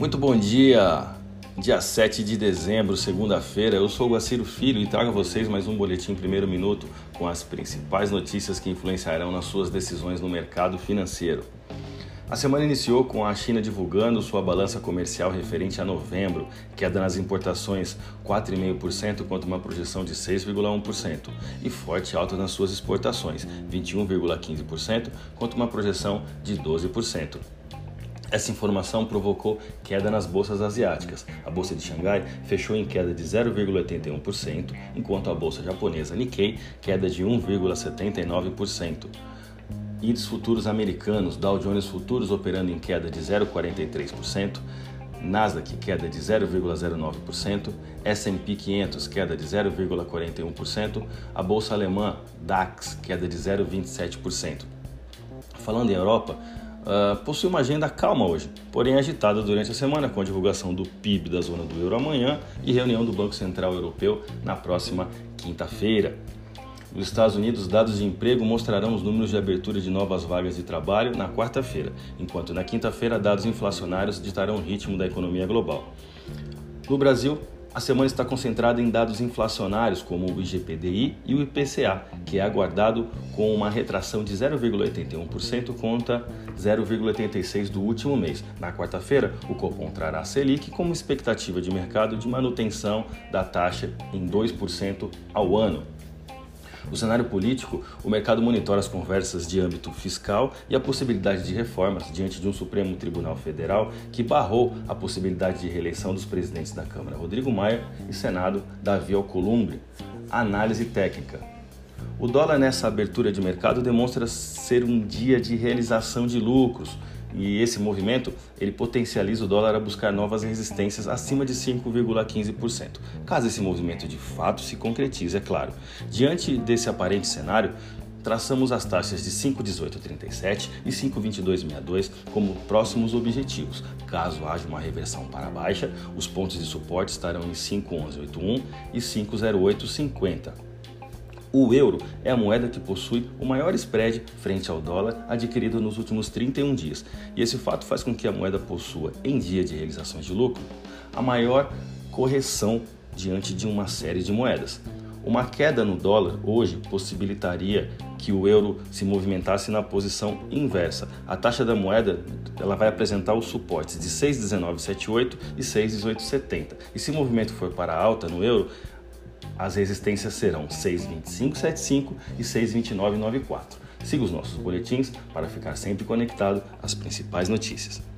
Muito bom dia, dia 7 de dezembro, segunda-feira. Eu sou o Guaciro Filho e trago a vocês mais um boletim primeiro minuto com as principais notícias que influenciarão nas suas decisões no mercado financeiro. A semana iniciou com a China divulgando sua balança comercial referente a novembro, queda nas importações 4,5% contra uma projeção de 6,1%, e forte alta nas suas exportações, 21,15% contra uma projeção de 12%. Essa informação provocou queda nas bolsas asiáticas. A bolsa de Xangai fechou em queda de 0,81%, enquanto a bolsa japonesa Nikkei queda de 1,79%. Índices futuros americanos, Dow Jones Futuros operando em queda de 0,43%, Nasdaq queda de 0,09%, S&P 500 queda de 0,41%, a bolsa alemã DAX queda de 0,27%. Falando em Europa, uh, possui uma agenda calma hoje, porém agitada durante a semana com a divulgação do PIB da zona do euro amanhã e reunião do Banco Central Europeu na próxima quinta-feira. Nos Estados Unidos, dados de emprego mostrarão os números de abertura de novas vagas de trabalho na quarta-feira, enquanto na quinta-feira, dados inflacionários ditarão o ritmo da economia global. No Brasil, a semana está concentrada em dados inflacionários como o IGPDI e o IPCA, que é aguardado com uma retração de 0,81% contra 0,86% do último mês. Na quarta-feira, o Copom trará a Selic como expectativa de mercado de manutenção da taxa em 2% ao ano. No cenário político, o mercado monitora as conversas de âmbito fiscal e a possibilidade de reformas diante de um Supremo Tribunal Federal que barrou a possibilidade de reeleição dos presidentes da Câmara, Rodrigo Maia, e Senado, Davi Alcolumbre. Análise técnica. O dólar nessa abertura de mercado demonstra ser um dia de realização de lucros, e esse movimento ele potencializa o dólar a buscar novas resistências acima de 5,15%. Caso esse movimento de fato se concretize, é claro. Diante desse aparente cenário, traçamos as taxas de 5,1837 e 5,2262 como próximos objetivos. Caso haja uma reversão para baixa, os pontos de suporte estarão em 5,1181 e 5,0850. O euro é a moeda que possui o maior spread frente ao dólar adquirido nos últimos 31 dias, e esse fato faz com que a moeda possua, em dia de realizações de lucro, a maior correção diante de uma série de moedas. Uma queda no dólar hoje possibilitaria que o euro se movimentasse na posição inversa. A taxa da moeda ela vai apresentar os suportes de 6,1978 e 6,1870. E se o movimento for para alta no euro, as resistências serão 62575 e 62994. Siga os nossos boletins para ficar sempre conectado às principais notícias.